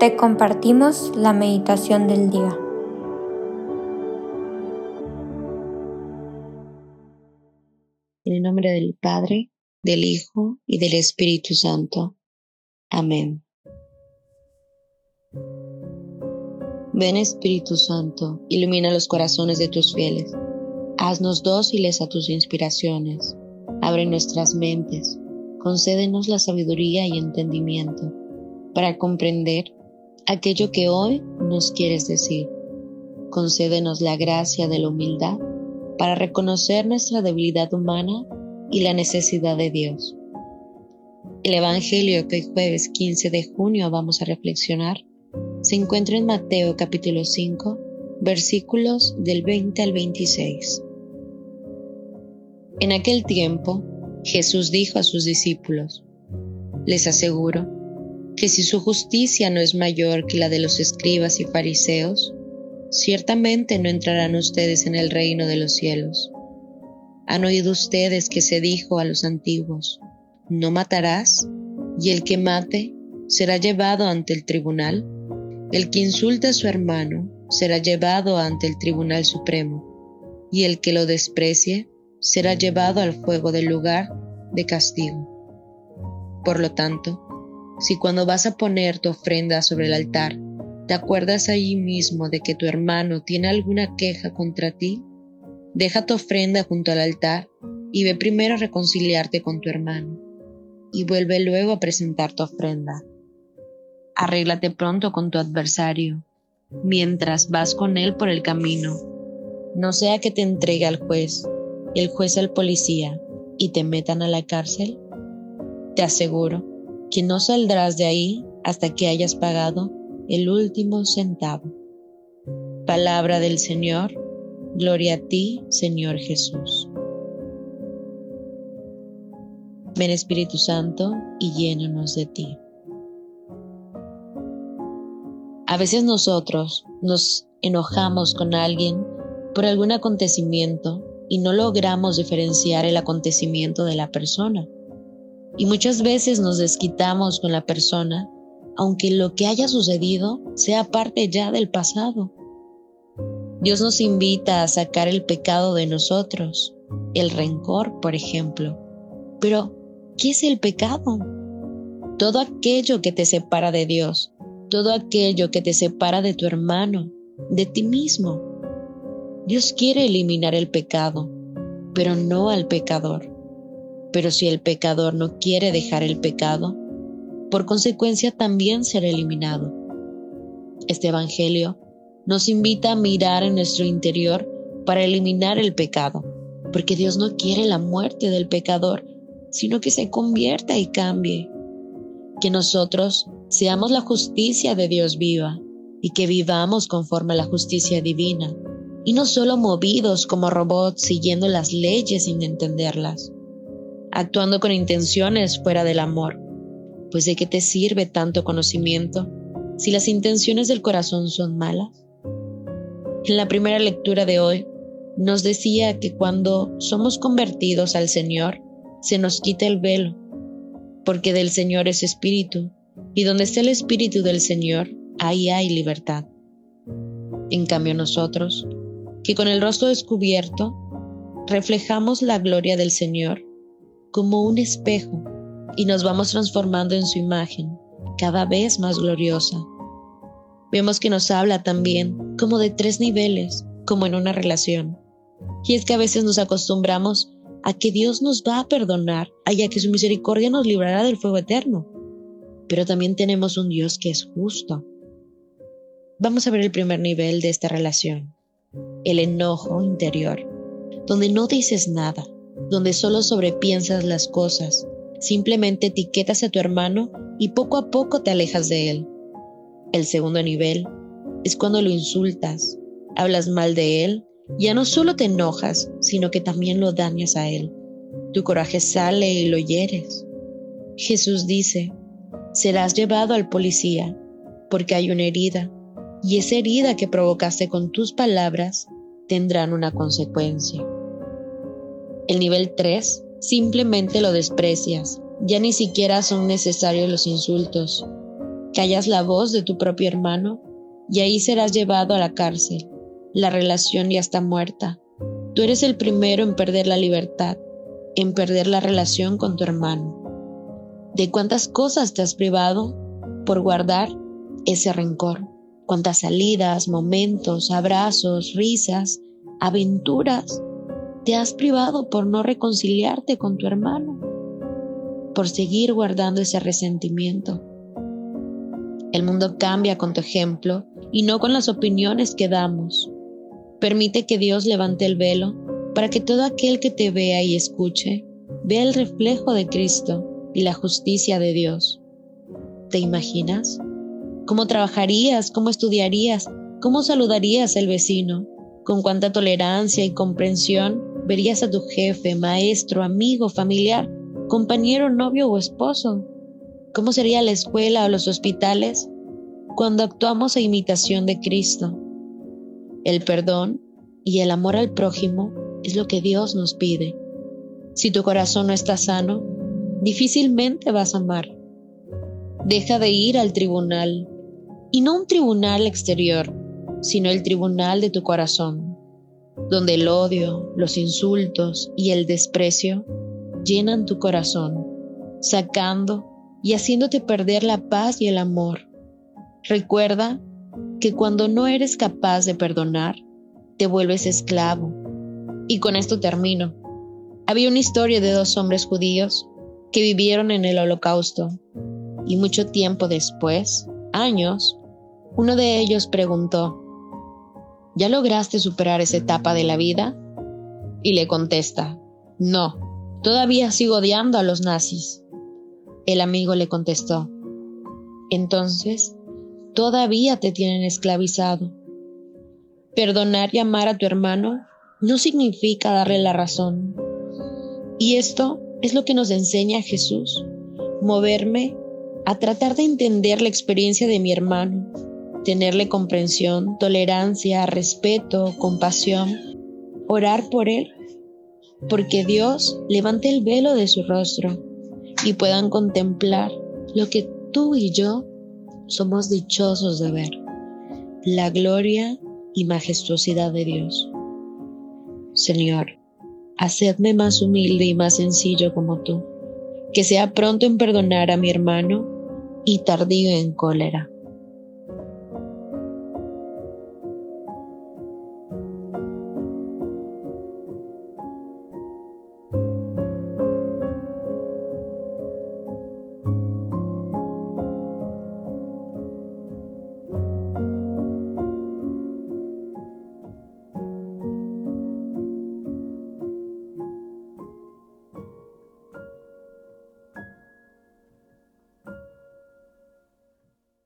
te compartimos la meditación del día. En el nombre del Padre, del Hijo y del Espíritu Santo. Amén. Ven Espíritu Santo, ilumina los corazones de tus fieles. Haznos dóciles a tus inspiraciones. Abre nuestras mentes. Concédenos la sabiduría y entendimiento para comprender aquello que hoy nos quieres decir. Concédenos la gracia de la humildad para reconocer nuestra debilidad humana y la necesidad de Dios. El Evangelio que hoy jueves 15 de junio vamos a reflexionar se encuentra en Mateo capítulo 5 versículos del 20 al 26. En aquel tiempo Jesús dijo a sus discípulos, les aseguro que si su justicia no es mayor que la de los escribas y fariseos, ciertamente no entrarán ustedes en el reino de los cielos. Han oído ustedes que se dijo a los antiguos, no matarás, y el que mate será llevado ante el tribunal. El que insulte a su hermano será llevado ante el tribunal supremo, y el que lo desprecie será llevado al fuego del lugar de castigo. Por lo tanto, si cuando vas a poner tu ofrenda sobre el altar, te acuerdas allí mismo de que tu hermano tiene alguna queja contra ti, deja tu ofrenda junto al altar y ve primero a reconciliarte con tu hermano, y vuelve luego a presentar tu ofrenda. Arréglate pronto con tu adversario, mientras vas con él por el camino, no sea que te entregue al juez, el juez al policía, y te metan a la cárcel. Te aseguro que no saldrás de ahí hasta que hayas pagado el último centavo. Palabra del Señor, gloria a ti, Señor Jesús. Ven Espíritu Santo y llénanos de ti. A veces nosotros nos enojamos con alguien por algún acontecimiento y no logramos diferenciar el acontecimiento de la persona. Y muchas veces nos desquitamos con la persona, aunque lo que haya sucedido sea parte ya del pasado. Dios nos invita a sacar el pecado de nosotros, el rencor, por ejemplo. Pero, ¿qué es el pecado? Todo aquello que te separa de Dios, todo aquello que te separa de tu hermano, de ti mismo. Dios quiere eliminar el pecado, pero no al pecador. Pero si el pecador no quiere dejar el pecado, por consecuencia también será eliminado. Este Evangelio nos invita a mirar en nuestro interior para eliminar el pecado, porque Dios no quiere la muerte del pecador, sino que se convierta y cambie. Que nosotros seamos la justicia de Dios viva y que vivamos conforme a la justicia divina, y no solo movidos como robots siguiendo las leyes sin entenderlas actuando con intenciones fuera del amor. Pues de qué te sirve tanto conocimiento si las intenciones del corazón son malas. En la primera lectura de hoy nos decía que cuando somos convertidos al Señor, se nos quita el velo, porque del Señor es espíritu, y donde está el espíritu del Señor, ahí hay libertad. En cambio nosotros, que con el rostro descubierto, reflejamos la gloria del Señor, como un espejo y nos vamos transformando en su imagen, cada vez más gloriosa. Vemos que nos habla también como de tres niveles, como en una relación. Y es que a veces nos acostumbramos a que Dios nos va a perdonar y a que su misericordia nos librará del fuego eterno. Pero también tenemos un Dios que es justo. Vamos a ver el primer nivel de esta relación, el enojo interior, donde no dices nada, donde solo sobrepiensas las cosas, simplemente etiquetas a tu hermano y poco a poco te alejas de él. El segundo nivel es cuando lo insultas, hablas mal de él, ya no solo te enojas, sino que también lo dañas a él. Tu coraje sale y lo hieres. Jesús dice, serás llevado al policía porque hay una herida, y esa herida que provocaste con tus palabras tendrán una consecuencia. El nivel 3 simplemente lo desprecias. Ya ni siquiera son necesarios los insultos. callas la voz de tu propio hermano y ahí serás llevado a la cárcel. La relación ya está muerta. Tú eres el primero en perder la libertad, en perder la relación con tu hermano. ¿De cuántas cosas te has privado por guardar ese rencor? ¿Cuántas salidas, momentos, abrazos, risas, aventuras te has privado por no reconciliarte con tu hermano? Por seguir guardando ese resentimiento. El mundo cambia con tu ejemplo y no con las opiniones que damos. Permite que Dios levante el velo para que todo aquel que te vea y escuche vea el reflejo de Cristo y la justicia de Dios. ¿Te imaginas? ¿Cómo trabajarías? ¿Cómo estudiarías? ¿Cómo saludarías al vecino? ¿Con cuánta tolerancia y comprensión verías a tu jefe, maestro, amigo, familiar, compañero, novio o esposo? ¿Cómo sería la escuela o los hospitales cuando actuamos a imitación de Cristo? El perdón y el amor al prójimo es lo que Dios nos pide. Si tu corazón no está sano, difícilmente vas a amar. Deja de ir al tribunal, y no un tribunal exterior, sino el tribunal de tu corazón, donde el odio, los insultos y el desprecio llenan tu corazón, sacando y haciéndote perder la paz y el amor. Recuerda que cuando no eres capaz de perdonar, te vuelves esclavo. Y con esto termino. Había una historia de dos hombres judíos que vivieron en el holocausto y mucho tiempo después, años, uno de ellos preguntó, ¿ya lograste superar esa etapa de la vida? Y le contesta, no, todavía sigo odiando a los nazis. El amigo le contestó, entonces, todavía te tienen esclavizado. Perdonar y amar a tu hermano no significa darle la razón. Y esto es lo que nos enseña Jesús, moverme a tratar de entender la experiencia de mi hermano, tenerle comprensión, tolerancia, respeto, compasión, orar por él, porque Dios levante el velo de su rostro y puedan contemplar lo que tú y yo somos dichosos de ver, la gloria y majestuosidad de Dios. Señor, hacedme más humilde y más sencillo como tú, que sea pronto en perdonar a mi hermano y tardío en cólera.